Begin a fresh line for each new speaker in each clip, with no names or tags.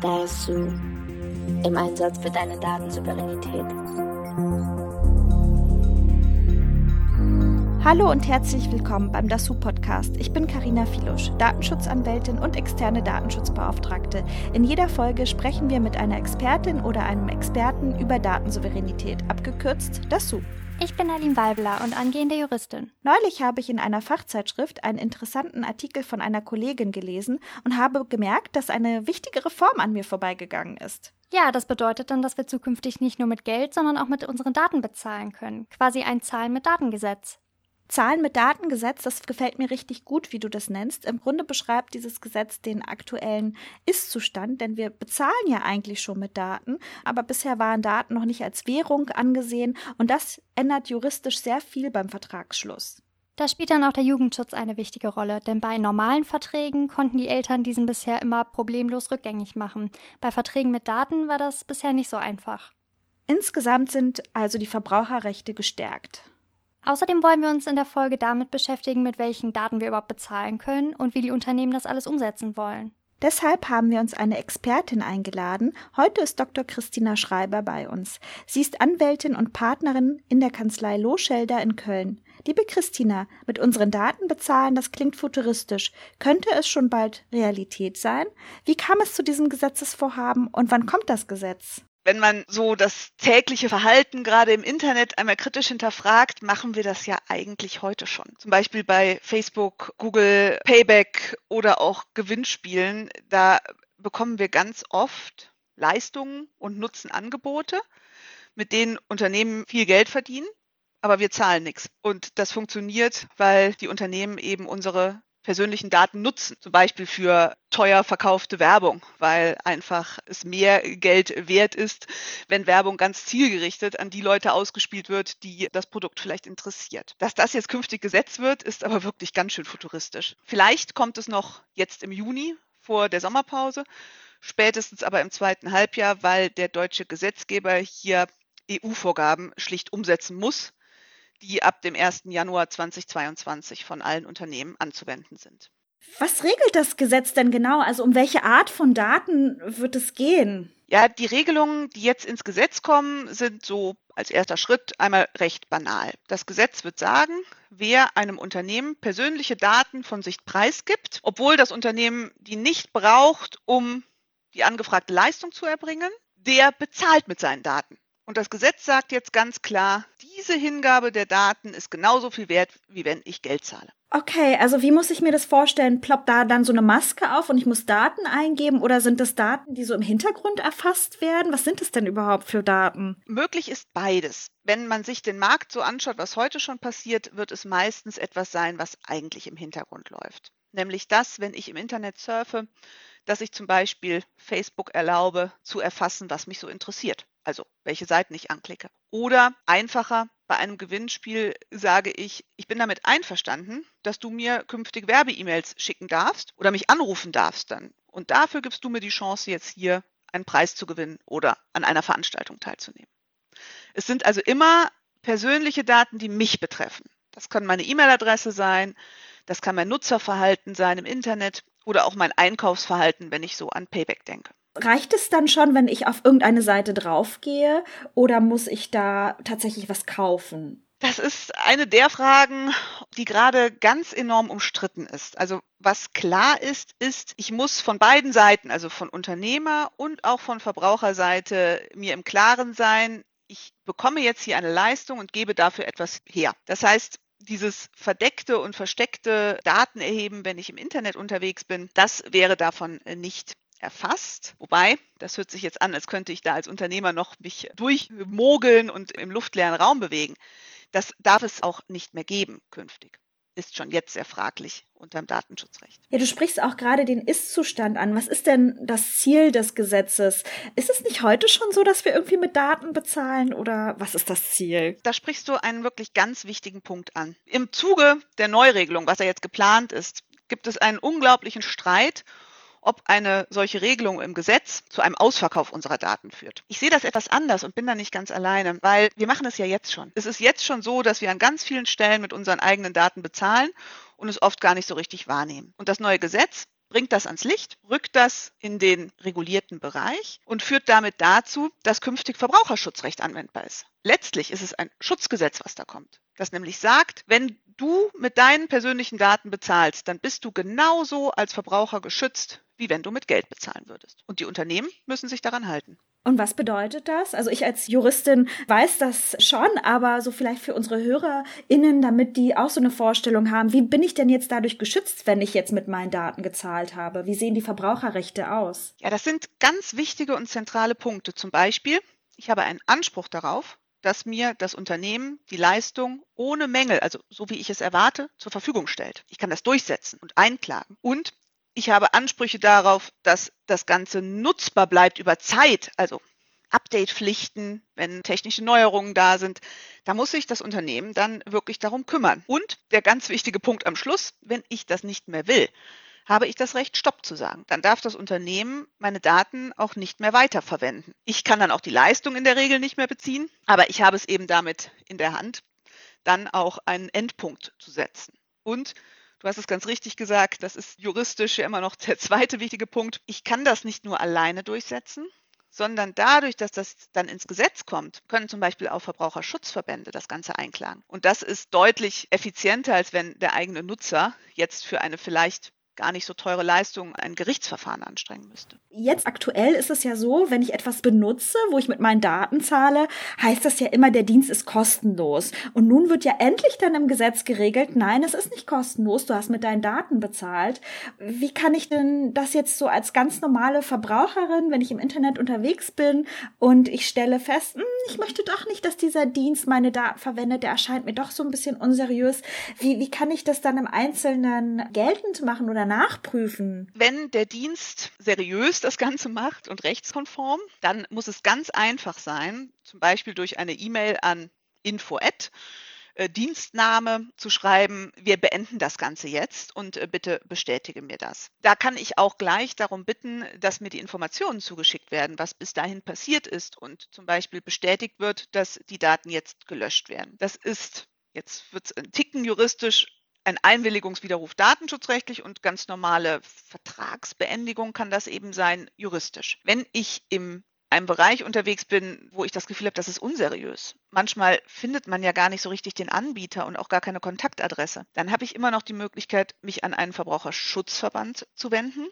Da ist Sue im Einsatz für deine Datensouveränität.
Hallo und herzlich willkommen beim DASU Podcast. Ich bin Karina Filusch, Datenschutzanwältin und externe Datenschutzbeauftragte. In jeder Folge sprechen wir mit einer Expertin oder einem Experten über Datensouveränität, abgekürzt DASU.
Ich bin Aline Weibler und angehende Juristin.
Neulich habe ich in einer Fachzeitschrift einen interessanten Artikel von einer Kollegin gelesen und habe gemerkt, dass eine wichtige Reform an mir vorbeigegangen ist.
Ja, das bedeutet dann, dass wir zukünftig nicht nur mit Geld, sondern auch mit unseren Daten bezahlen können. Quasi ein Zahlen mit Datengesetz.
Zahlen mit Datengesetz, das gefällt mir richtig gut, wie du das nennst. Im Grunde beschreibt dieses Gesetz den aktuellen Ist-Zustand, denn wir bezahlen ja eigentlich schon mit Daten, aber bisher waren Daten noch nicht als Währung angesehen und das ändert juristisch sehr viel beim Vertragsschluss.
Da spielt dann auch der Jugendschutz eine wichtige Rolle, denn bei normalen Verträgen konnten die Eltern diesen bisher immer problemlos rückgängig machen. Bei Verträgen mit Daten war das bisher nicht so einfach.
Insgesamt sind also die Verbraucherrechte gestärkt.
Außerdem wollen wir uns in der Folge damit beschäftigen, mit welchen Daten wir überhaupt bezahlen können und wie die Unternehmen das alles umsetzen wollen.
Deshalb haben wir uns eine Expertin eingeladen. Heute ist Dr. Christina Schreiber bei uns. Sie ist Anwältin und Partnerin in der Kanzlei Loschelder in Köln. Liebe Christina, mit unseren Daten bezahlen, das klingt futuristisch. Könnte es schon bald Realität sein? Wie kam es zu diesem Gesetzesvorhaben und wann kommt das Gesetz?
Wenn man so das tägliche Verhalten gerade im Internet einmal kritisch hinterfragt, machen wir das ja eigentlich heute schon. Zum Beispiel bei Facebook, Google, Payback oder auch Gewinnspielen. Da bekommen wir ganz oft Leistungen und nutzen Angebote, mit denen Unternehmen viel Geld verdienen, aber wir zahlen nichts. Und das funktioniert, weil die Unternehmen eben unsere persönlichen Daten nutzen, zum Beispiel für teuer verkaufte Werbung, weil einfach es mehr Geld wert ist, wenn Werbung ganz zielgerichtet an die Leute ausgespielt wird, die das Produkt vielleicht interessiert. Dass das jetzt künftig gesetzt wird, ist aber wirklich ganz schön futuristisch. Vielleicht kommt es noch jetzt im Juni vor der Sommerpause, spätestens aber im zweiten Halbjahr, weil der deutsche Gesetzgeber hier EU-Vorgaben schlicht umsetzen muss die ab dem 1. Januar 2022 von allen Unternehmen anzuwenden sind.
Was regelt das Gesetz denn genau? Also um welche Art von Daten wird es gehen?
Ja, die Regelungen, die jetzt ins Gesetz kommen, sind so als erster Schritt einmal recht banal. Das Gesetz wird sagen, wer einem Unternehmen persönliche Daten von sich preisgibt, obwohl das Unternehmen die nicht braucht, um die angefragte Leistung zu erbringen, der bezahlt mit seinen Daten. Und das Gesetz sagt jetzt ganz klar, diese Hingabe der Daten ist genauso viel wert, wie wenn ich Geld zahle.
Okay, also wie muss ich mir das vorstellen? Ploppt da dann so eine Maske auf und ich muss Daten eingeben oder sind das Daten, die so im Hintergrund erfasst werden? Was sind es denn überhaupt für Daten?
Möglich ist beides. Wenn man sich den Markt so anschaut, was heute schon passiert, wird es meistens etwas sein, was eigentlich im Hintergrund läuft. Nämlich das, wenn ich im Internet surfe, dass ich zum Beispiel Facebook erlaube zu erfassen, was mich so interessiert also welche Seiten ich anklicke. Oder einfacher, bei einem Gewinnspiel sage ich, ich bin damit einverstanden, dass du mir künftig Werbe-E-Mails schicken darfst oder mich anrufen darfst dann. Und dafür gibst du mir die Chance, jetzt hier einen Preis zu gewinnen oder an einer Veranstaltung teilzunehmen. Es sind also immer persönliche Daten, die mich betreffen. Das kann meine E-Mail-Adresse sein, das kann mein Nutzerverhalten sein im Internet oder auch mein Einkaufsverhalten, wenn ich so an Payback denke.
Reicht es dann schon, wenn ich auf irgendeine Seite draufgehe oder muss ich da tatsächlich was kaufen?
Das ist eine der Fragen, die gerade ganz enorm umstritten ist. Also was klar ist, ist, ich muss von beiden Seiten, also von Unternehmer und auch von Verbraucherseite, mir im Klaren sein, ich bekomme jetzt hier eine Leistung und gebe dafür etwas her. Das heißt, dieses verdeckte und versteckte Datenerheben, wenn ich im Internet unterwegs bin, das wäre davon nicht erfasst. Wobei, das hört sich jetzt an, als könnte ich da als Unternehmer noch mich durchmogeln und im luftleeren Raum bewegen. Das darf es auch nicht mehr geben künftig. Ist schon jetzt sehr fraglich unter dem Datenschutzrecht.
Ja, du sprichst auch gerade den Ist-Zustand an. Was ist denn das Ziel des Gesetzes? Ist es nicht heute schon so, dass wir irgendwie mit Daten bezahlen oder was ist das Ziel?
Da sprichst du einen wirklich ganz wichtigen Punkt an. Im Zuge der Neuregelung, was ja jetzt geplant ist, gibt es einen unglaublichen Streit ob eine solche Regelung im Gesetz zu einem Ausverkauf unserer Daten führt. Ich sehe das etwas anders und bin da nicht ganz alleine, weil wir machen es ja jetzt schon. Es ist jetzt schon so, dass wir an ganz vielen Stellen mit unseren eigenen Daten bezahlen und es oft gar nicht so richtig wahrnehmen. Und das neue Gesetz bringt das ans Licht, rückt das in den regulierten Bereich und führt damit dazu, dass künftig Verbraucherschutzrecht anwendbar ist. Letztlich ist es ein Schutzgesetz, was da kommt. Das nämlich sagt, wenn du mit deinen persönlichen Daten bezahlst, dann bist du genauso als Verbraucher geschützt, wie wenn du mit Geld bezahlen würdest. Und die Unternehmen müssen sich daran halten.
Und was bedeutet das? Also ich als Juristin weiß das schon, aber so vielleicht für unsere HörerInnen, damit die auch so eine Vorstellung haben, wie bin ich denn jetzt dadurch geschützt, wenn ich jetzt mit meinen Daten gezahlt habe? Wie sehen die Verbraucherrechte aus?
Ja, das sind ganz wichtige und zentrale Punkte. Zum Beispiel, ich habe einen Anspruch darauf, dass mir das Unternehmen die Leistung ohne Mängel, also so wie ich es erwarte, zur Verfügung stellt. Ich kann das durchsetzen und einklagen. Und ich habe Ansprüche darauf, dass das Ganze nutzbar bleibt über Zeit, also Update-Pflichten, wenn technische Neuerungen da sind. Da muss sich das Unternehmen dann wirklich darum kümmern. Und der ganz wichtige Punkt am Schluss, wenn ich das nicht mehr will, habe ich das Recht, Stopp zu sagen. Dann darf das Unternehmen meine Daten auch nicht mehr weiterverwenden. Ich kann dann auch die Leistung in der Regel nicht mehr beziehen, aber ich habe es eben damit in der Hand, dann auch einen Endpunkt zu setzen. Und Du hast es ganz richtig gesagt, das ist juristisch ja immer noch der zweite wichtige Punkt. Ich kann das nicht nur alleine durchsetzen, sondern dadurch, dass das dann ins Gesetz kommt, können zum Beispiel auch Verbraucherschutzverbände das Ganze einklagen. Und das ist deutlich effizienter, als wenn der eigene Nutzer jetzt für eine vielleicht gar nicht so teure Leistung ein Gerichtsverfahren anstrengen müsste.
Jetzt aktuell ist es ja so, wenn ich etwas benutze, wo ich mit meinen Daten zahle, heißt das ja immer, der Dienst ist kostenlos. Und nun wird ja endlich dann im Gesetz geregelt, nein, es ist nicht kostenlos, du hast mit deinen Daten bezahlt. Wie kann ich denn das jetzt so als ganz normale Verbraucherin, wenn ich im Internet unterwegs bin und ich stelle fest, hm, ich möchte doch nicht, dass dieser Dienst meine Daten verwendet, der erscheint mir doch so ein bisschen unseriös. Wie, wie kann ich das dann im Einzelnen geltend machen oder nachprüfen?
Wenn der Dienst seriös das Ganze macht und rechtskonform, dann muss es ganz einfach sein, zum Beispiel durch eine E-Mail an info@ äh, Dienstname zu schreiben, wir beenden das Ganze jetzt und äh, bitte bestätige mir das. Da kann ich auch gleich darum bitten, dass mir die Informationen zugeschickt werden, was bis dahin passiert ist und zum Beispiel bestätigt wird, dass die Daten jetzt gelöscht werden. Das ist, jetzt wird es ein Ticken juristisch, ein Einwilligungswiderruf datenschutzrechtlich und ganz normale Vertragsbeendigung kann das eben sein juristisch. Wenn ich im einem Bereich unterwegs bin, wo ich das Gefühl habe, das ist unseriös. Manchmal findet man ja gar nicht so richtig den Anbieter und auch gar keine Kontaktadresse. Dann habe ich immer noch die Möglichkeit, mich an einen Verbraucherschutzverband zu wenden,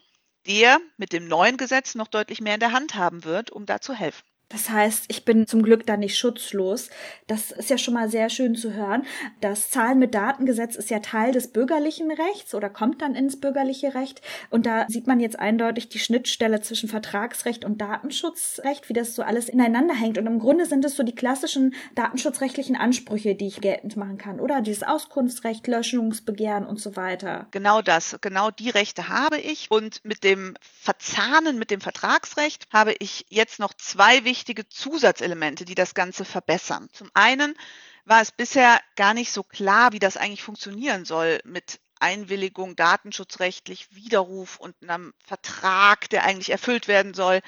der mit dem neuen Gesetz noch deutlich mehr in der Hand haben wird, um da zu helfen.
Das heißt, ich bin zum Glück da nicht schutzlos. Das ist ja schon mal sehr schön zu hören. Das Zahlen mit Datengesetz ist ja Teil des bürgerlichen Rechts oder kommt dann ins bürgerliche Recht. Und da sieht man jetzt eindeutig die Schnittstelle zwischen Vertragsrecht und Datenschutzrecht, wie das so alles ineinander hängt. Und im Grunde sind es so die klassischen datenschutzrechtlichen Ansprüche, die ich geltend machen kann, oder? Dieses Auskunftsrecht, Löschungsbegehren und so weiter.
Genau das, genau die Rechte habe ich. Und mit dem Verzahnen mit dem Vertragsrecht habe ich jetzt noch zwei wichtige wichtige Zusatzelemente, die das Ganze verbessern. Zum einen war es bisher gar nicht so klar, wie das eigentlich funktionieren soll mit Einwilligung, datenschutzrechtlich, Widerruf und einem Vertrag, der eigentlich erfüllt werden soll.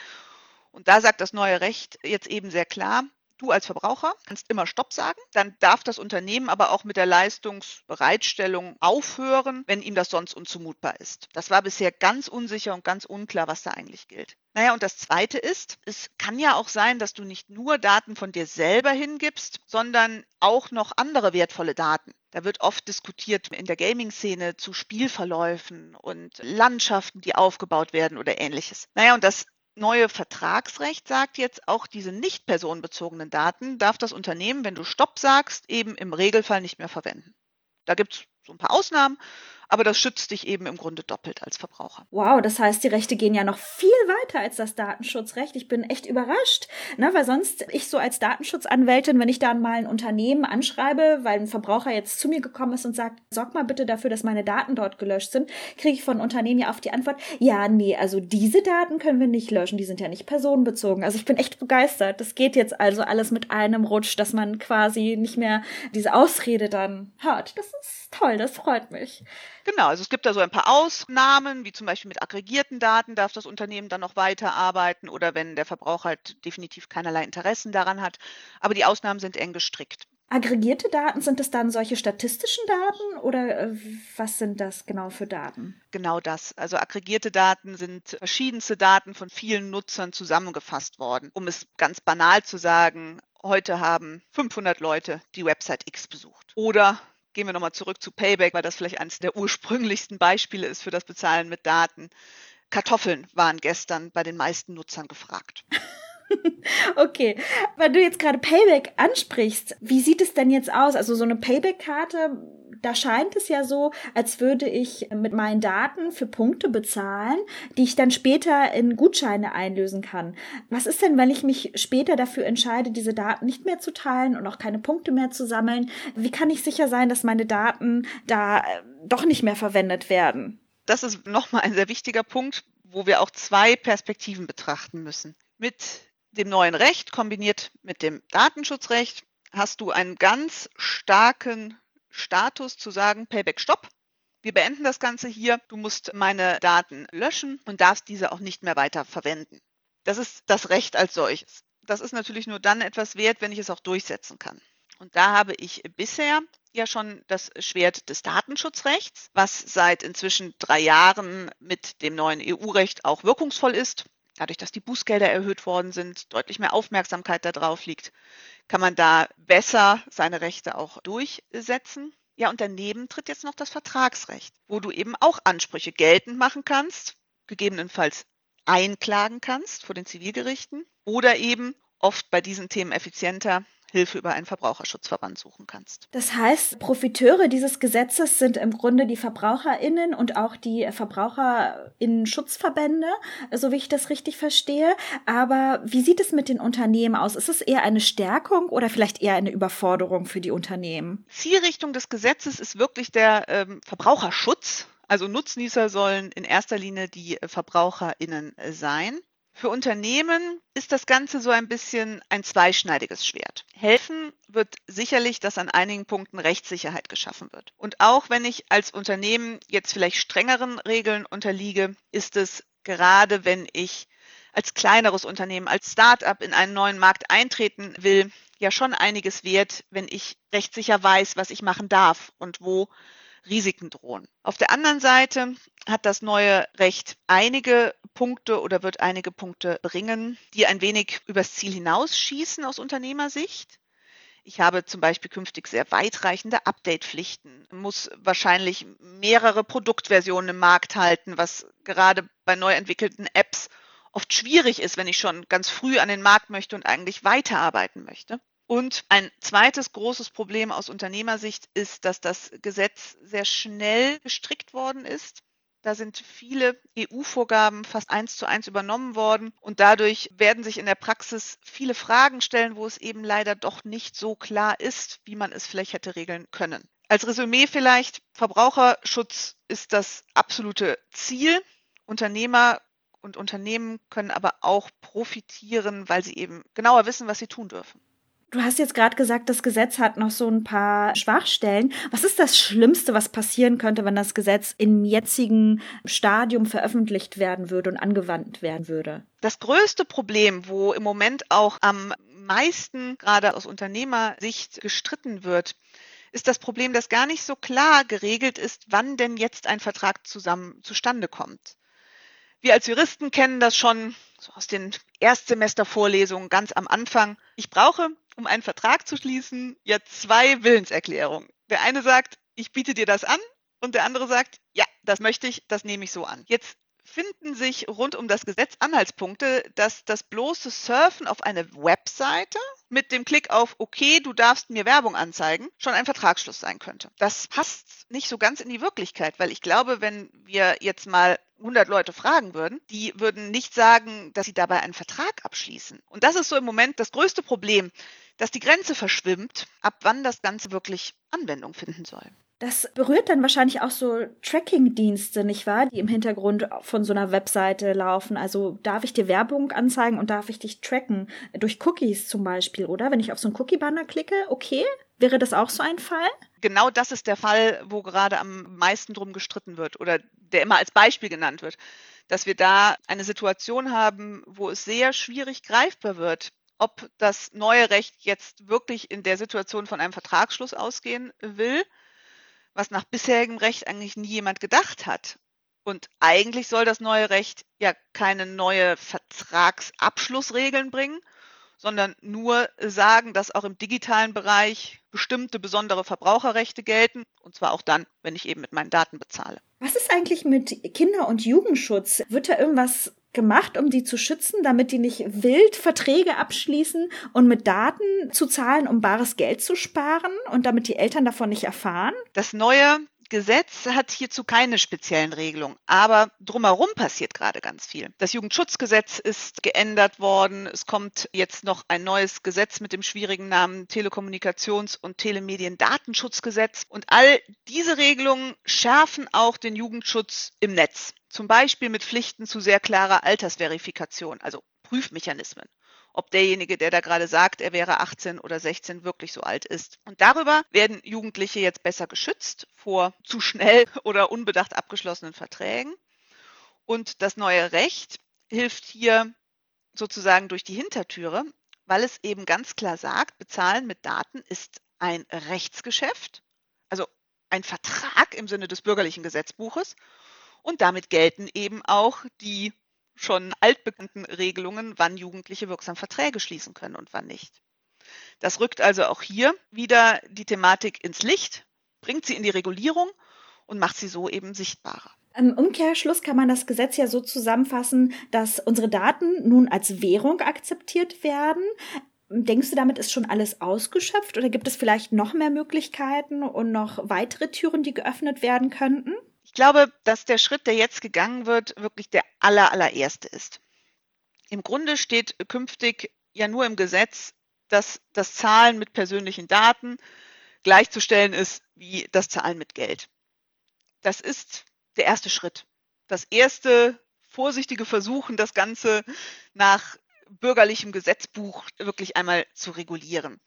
Und da sagt das neue Recht jetzt eben sehr klar, Du als Verbraucher kannst immer Stopp sagen. Dann darf das Unternehmen aber auch mit der Leistungsbereitstellung aufhören, wenn ihm das sonst unzumutbar ist. Das war bisher ganz unsicher und ganz unklar, was da eigentlich gilt. Naja, und das Zweite ist, es kann ja auch sein, dass du nicht nur Daten von dir selber hingibst, sondern auch noch andere wertvolle Daten. Da wird oft diskutiert in der Gaming-Szene zu Spielverläufen und Landschaften, die aufgebaut werden oder ähnliches. Naja, und das neue Vertragsrecht sagt jetzt, auch diese nicht personenbezogenen Daten darf das Unternehmen, wenn du Stopp sagst, eben im Regelfall nicht mehr verwenden. Da gibt es so ein paar Ausnahmen, aber das schützt dich eben im Grunde doppelt als Verbraucher.
Wow, das heißt, die Rechte gehen ja noch viel weiter als das Datenschutzrecht. Ich bin echt überrascht, ne, weil sonst ich so als Datenschutzanwältin, wenn ich dann mal ein Unternehmen anschreibe, weil ein Verbraucher jetzt zu mir gekommen ist und sagt, sorg mal bitte dafür, dass meine Daten dort gelöscht sind, kriege ich von Unternehmen ja oft die Antwort, ja, nee, also diese Daten können wir nicht löschen, die sind ja nicht personenbezogen. Also ich bin echt begeistert. Das geht jetzt also alles mit einem Rutsch, dass man quasi nicht mehr diese Ausrede dann hört. Das ist toll, das freut mich.
Genau, also es gibt da so ein paar Ausnahmen, wie zum Beispiel mit aggregierten Daten darf das Unternehmen dann noch weiterarbeiten oder wenn der Verbraucher halt definitiv keinerlei Interessen daran hat. Aber die Ausnahmen sind eng gestrickt.
Aggregierte Daten, sind das dann solche statistischen Daten oder äh, was sind das genau für Daten?
Genau das. Also aggregierte Daten sind verschiedenste Daten von vielen Nutzern zusammengefasst worden. Um es ganz banal zu sagen, heute haben 500 Leute die Website X besucht. Oder gehen wir nochmal zurück zu Payback, weil das vielleicht eines der ursprünglichsten Beispiele ist für das Bezahlen mit Daten. Kartoffeln waren gestern bei den meisten Nutzern gefragt.
Okay, weil du jetzt gerade Payback ansprichst, wie sieht es denn jetzt aus? Also so eine Payback-Karte, da scheint es ja so, als würde ich mit meinen Daten für Punkte bezahlen, die ich dann später in Gutscheine einlösen kann. Was ist denn, wenn ich mich später dafür entscheide, diese Daten nicht mehr zu teilen und auch keine Punkte mehr zu sammeln? Wie kann ich sicher sein, dass meine Daten da äh, doch nicht mehr verwendet werden?
Das ist nochmal ein sehr wichtiger Punkt, wo wir auch zwei Perspektiven betrachten müssen. Mit dem neuen Recht kombiniert mit dem Datenschutzrecht hast du einen ganz starken Status zu sagen, Payback Stopp. Wir beenden das Ganze hier. Du musst meine Daten löschen und darfst diese auch nicht mehr weiter verwenden. Das ist das Recht als solches. Das ist natürlich nur dann etwas wert, wenn ich es auch durchsetzen kann. Und da habe ich bisher ja schon das Schwert des Datenschutzrechts, was seit inzwischen drei Jahren mit dem neuen EU-Recht auch wirkungsvoll ist dadurch, dass die Bußgelder erhöht worden sind, deutlich mehr Aufmerksamkeit darauf liegt, kann man da besser seine Rechte auch durchsetzen. Ja, und daneben tritt jetzt noch das Vertragsrecht, wo du eben auch Ansprüche geltend machen kannst, gegebenenfalls einklagen kannst vor den Zivilgerichten oder eben oft bei dissen Themen effizienter Hilfe über einen Verbraucherschutzverband suchen kannst.
Das heißt, Profiteure dieses Gesetzes sind im Grunde die VerbraucherInnen und auch die VerbraucherInnen-Schutzverbände, so wie ich das richtig verstehe. Aber wie sieht es mit den Unternehmen aus? Ist es eher eine Stärkung oder vielleicht eher eine Überforderung für die Unternehmen?
Zielrichtung des Gesetzes ist wirklich der ähm, Verbraucherschutz. Also Nutznießer sollen in erster Linie die VerbraucherInnen sein. Für Unternehmen ist das Ganze so ein bisschen ein zweischneidiges Schwert. Helfen wird sicherlich, dass an einigen Punkten Rechtssicherheit geschaffen wird. Und auch wenn ich als Unternehmen jetzt vielleicht strengeren Regeln unterliege, ist es gerade, wenn ich als kleineres Unternehmen, als Start-up in einen neuen Markt eintreten will, ja schon einiges wert, wenn ich rechtssicher weiß, was ich machen darf und wo Risiken drohen. Auf der anderen Seite hat das neue Recht einige Punkte oder wird einige Punkte bringen, die ein wenig übers Ziel hinausschießen aus Unternehmersicht. Ich habe zum Beispiel künftig sehr weitreichende Update-Pflichten, muss wahrscheinlich mehrere Produktversionen im Markt halten, was gerade bei neu entwickelten Apps oft schwierig ist, wenn ich schon ganz früh an den Markt möchte und eigentlich weiterarbeiten möchte. Und ein zweites großes Problem aus Unternehmersicht ist, dass das Gesetz sehr schnell gestrickt worden ist. Da sind viele EU-Vorgaben fast eins zu eins übernommen worden und dadurch werden sich in der Praxis viele Fragen stellen, wo es eben leider doch nicht so klar ist, wie man es vielleicht hätte regeln können. Als Resümee vielleicht, Verbraucherschutz ist das absolute Ziel. Unternehmer und Unternehmen können aber auch profitieren, weil sie eben genauer wissen, was sie tun dürfen.
Du hast jetzt gerade gesagt, das Gesetz hat noch so ein paar Schwachstellen. Was ist das Schlimmste, was passieren könnte, wenn das Gesetz im jetzigen Stadium veröffentlicht werden würde und angewandt werden würde?
Das größte Problem, wo im Moment auch am meisten gerade aus Unternehmersicht gestritten wird, ist das Problem, dass gar nicht so klar geregelt ist, wann denn jetzt ein Vertrag zusammen zustande kommt. Wir als Juristen kennen das schon so aus den Erstsemestervorlesungen ganz am Anfang. Ich brauche um einen Vertrag zu schließen, ja zwei Willenserklärungen. Der eine sagt, ich biete dir das an und der andere sagt, ja, das möchte ich, das nehme ich so an. Jetzt finden sich rund um das Gesetz Anhaltspunkte, dass das bloße Surfen auf eine Webseite mit dem Klick auf Okay, du darfst mir Werbung anzeigen, schon ein Vertragsschluss sein könnte. Das passt nicht so ganz in die Wirklichkeit, weil ich glaube, wenn wir jetzt mal 100 Leute fragen würden, die würden nicht sagen, dass sie dabei einen Vertrag abschließen. Und das ist so im Moment das größte Problem, dass die Grenze verschwimmt, ab wann das Ganze wirklich Anwendung finden soll.
Das berührt dann wahrscheinlich auch so Tracking-Dienste, nicht wahr? Die im Hintergrund von so einer Webseite laufen. Also darf ich dir Werbung anzeigen und darf ich dich tracken? Durch Cookies zum Beispiel, oder? Wenn ich auf so einen Cookie-Banner klicke, okay? Wäre das auch so ein Fall?
Genau das ist der Fall, wo gerade am meisten drum gestritten wird oder der immer als Beispiel genannt wird. Dass wir da eine Situation haben, wo es sehr schwierig greifbar wird, ob das neue Recht jetzt wirklich in der Situation von einem Vertragsschluss ausgehen will, was nach bisherigem Recht eigentlich nie jemand gedacht hat. Und eigentlich soll das neue Recht ja keine neue Vertragsabschlussregeln bringen, sondern nur sagen, dass auch im digitalen Bereich bestimmte besondere Verbraucherrechte gelten, und zwar auch dann, wenn ich eben mit meinen Daten bezahle.
Was ist eigentlich mit Kinder- und Jugendschutz? Wird da irgendwas gemacht, um die zu schützen, damit die nicht wild Verträge abschließen und mit Daten zu zahlen, um bares Geld zu sparen und damit die Eltern davon nicht erfahren?
Das neue Gesetz hat hierzu keine speziellen Regelungen, aber drumherum passiert gerade ganz viel. Das Jugendschutzgesetz ist geändert worden. Es kommt jetzt noch ein neues Gesetz mit dem schwierigen Namen Telekommunikations- und Telemediendatenschutzgesetz. Und all diese Regelungen schärfen auch den Jugendschutz im Netz. Zum Beispiel mit Pflichten zu sehr klarer Altersverifikation, also Prüfmechanismen ob derjenige, der da gerade sagt, er wäre 18 oder 16, wirklich so alt ist. Und darüber werden Jugendliche jetzt besser geschützt vor zu schnell oder unbedacht abgeschlossenen Verträgen. Und das neue Recht hilft hier sozusagen durch die Hintertüre, weil es eben ganz klar sagt, bezahlen mit Daten ist ein Rechtsgeschäft, also ein Vertrag im Sinne des bürgerlichen Gesetzbuches. Und damit gelten eben auch die schon altbekannten Regelungen, wann Jugendliche wirksam Verträge schließen können und wann nicht. Das rückt also auch hier wieder die Thematik ins Licht, bringt sie in die Regulierung und macht sie so eben sichtbarer.
Im Umkehrschluss kann man das Gesetz ja so zusammenfassen, dass unsere Daten nun als Währung akzeptiert werden. Denkst du, damit ist schon alles ausgeschöpft oder gibt es vielleicht noch mehr Möglichkeiten und noch weitere Türen, die geöffnet werden könnten?
Ich glaube, dass der Schritt, der jetzt gegangen wird, wirklich der aller, allererste ist. Im Grunde steht künftig ja nur im Gesetz, dass das Zahlen mit persönlichen Daten gleichzustellen ist wie das Zahlen mit Geld. Das ist der erste Schritt. Das erste vorsichtige Versuchen, das Ganze nach bürgerlichem Gesetzbuch wirklich einmal zu regulieren.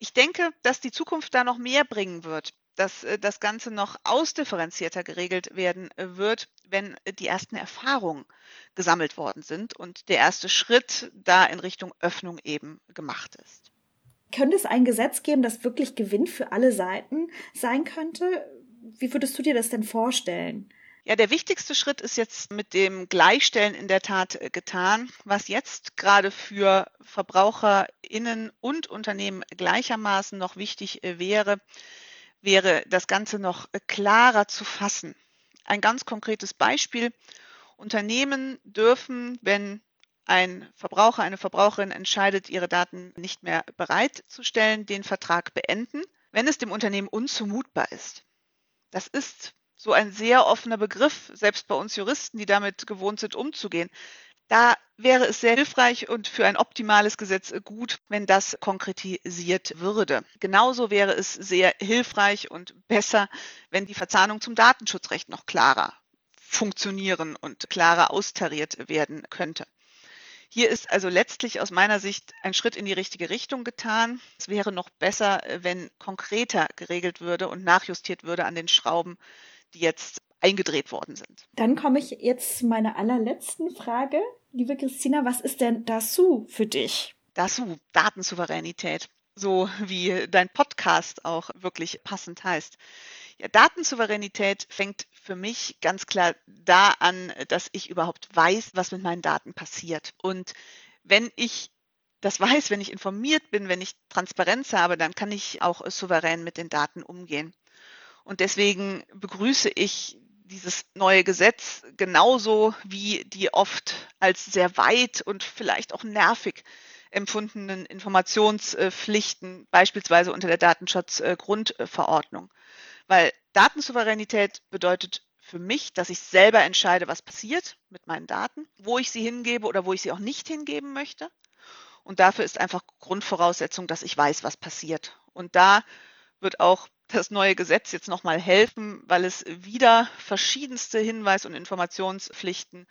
Ich denke, dass die Zukunft da noch mehr bringen wird dass äh, das Ganze noch ausdifferenzierter geregelt werden äh, wird, wenn äh, die ersten Erfahrungen gesammelt worden sind und der erste Schritt da in Richtung Öffnung eben gemacht ist.
Könnte es ein Gesetz geben, das wirklich Gewinn für alle Seiten sein könnte? Wie würdest du dir das denn vorstellen?
Ja, der wichtigste Schritt ist jetzt mit dem Gleichstellen in der Tat getan. Was jetzt gerade für VerbraucherInnen und Unternehmen gleichermaßen noch wichtig wäre, wäre das Ganze noch äh, klarer zu fassen. Ein ganz konkretes Beispiel. Unternehmen dürfen, wenn ein Verbraucher, eine Verbraucherin entscheidet, ihre Daten nicht mehr bereitzustellen, den Vertrag beenden, wenn es dem Unternehmen unzumutbar ist. Das ist so ein sehr offener Begriff, selbst bei uns Juristen, die damit gewohnt sind, umzugehen. Da wäre es sehr hilfreich und für ein optimales Gesetz gut, wenn das konkretisiert würde. Genauso wäre es sehr hilfreich und besser, wenn die Verzahnung zum Datenschutzrecht noch klarer funktionieren und klarer austariert werden könnte. Hier ist also letztlich aus meiner Sicht ein Schritt in die richtige Richtung getan. Es wäre noch besser, wenn konkreter geregelt würde und nachjustiert würde an den Schrauben, die jetzt eingedreht worden sind.
Dann komme ich jetzt zu meiner allerletzten Frage. Liebe Christina, was ist denn DASU für dich?
DASU, Datensouveränität, so wie dein Podcast auch wirklich passend heißt. Ja, Datensouveränität fängt für mich ganz klar da an, dass ich überhaupt weiß, was mit meinen Daten passiert. Und wenn ich das weiß, wenn ich informiert bin, wenn ich Transparenz habe, dann kann ich auch souverän mit den Daten umgehen. Und deswegen begrüße ich dieses neue Gesetz genauso wie die oft als sehr weit und vielleicht auch nervig empfundenen Informationspflichten, beispielsweise unter der Datenschutzgrundverordnung. Weil Datensouveränität bedeutet für mich, dass ich selber entscheide, was passiert mit meinen Daten, wo ich sie hingebe oder wo ich sie auch nicht hingeben möchte. Und dafür ist einfach Grundvoraussetzung, dass ich weiß, was passiert. Und da wird auch das neue Gesetz jetzt nochmal helfen, weil es wieder verschiedenste Hinweis- und Informationspflichten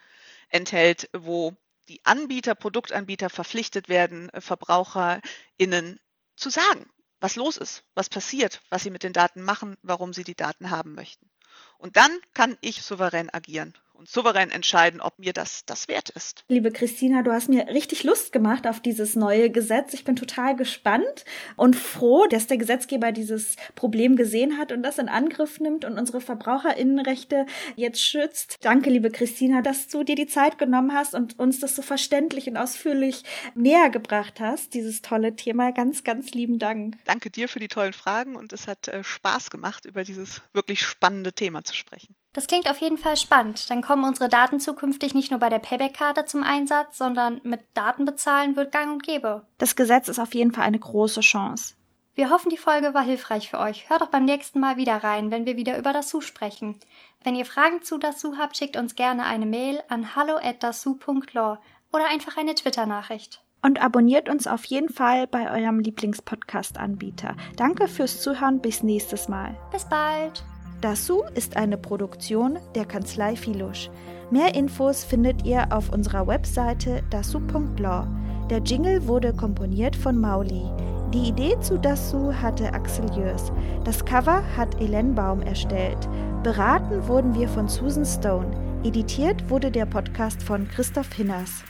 enthält, wo die Anbieter, Produktanbieter verpflichtet werden, VerbraucherInnen zu sagen, was los ist, was passiert, was sie mit den Daten machen, warum sie die Daten haben möchten. Und dann kann ich souverän agieren und souverän entscheiden, ob mir das das wert ist.
Liebe Christina, du hast mir richtig Lust gemacht auf dieses neue Gesetz. Ich bin total gespannt und froh, dass der Gesetzgeber dieses Problem gesehen hat und das in Angriff nimmt und unsere Verbraucherinnenrechte jetzt schützt. Danke, liebe Christina, dass du dir die Zeit genommen hast und uns das so verständlich und ausführlich näher gebracht hast, dieses tolle Thema. Ganz, ganz lieben Dank.
Danke dir für die tollen Fragen und es hat äh, Spaß gemacht, über dieses wirklich spannende Thema zu sprechen.
Das klingt auf jeden Fall spannend. Dann kommen unsere Daten zukünftig nicht nur bei der Payback-Karte zum Einsatz, sondern mit Daten bezahlen wird gang und gäbe.
Das Gesetz ist auf jeden Fall eine große Chance.
Wir hoffen, die Folge war hilfreich für euch. Hört auch beim nächsten Mal wieder rein, wenn wir wieder über Dasu sprechen. Wenn ihr Fragen zu Dasu habt, schickt uns gerne eine Mail an hallo@dasu.law oder einfach eine Twitter-Nachricht.
Und abonniert uns auf jeden Fall bei eurem Lieblingspodcast-Anbieter. Danke fürs Zuhören, bis nächstes Mal.
Bis bald.
Dasu ist eine Produktion der Kanzlei Filusch. Mehr Infos findet ihr auf unserer Webseite dasu.law. Der Jingle wurde komponiert von Mauli. Die Idee zu Dasu hatte Axel Jörs. Das Cover hat Elen Baum erstellt. Beraten wurden wir von Susan Stone. Editiert wurde der Podcast von Christoph Hinners.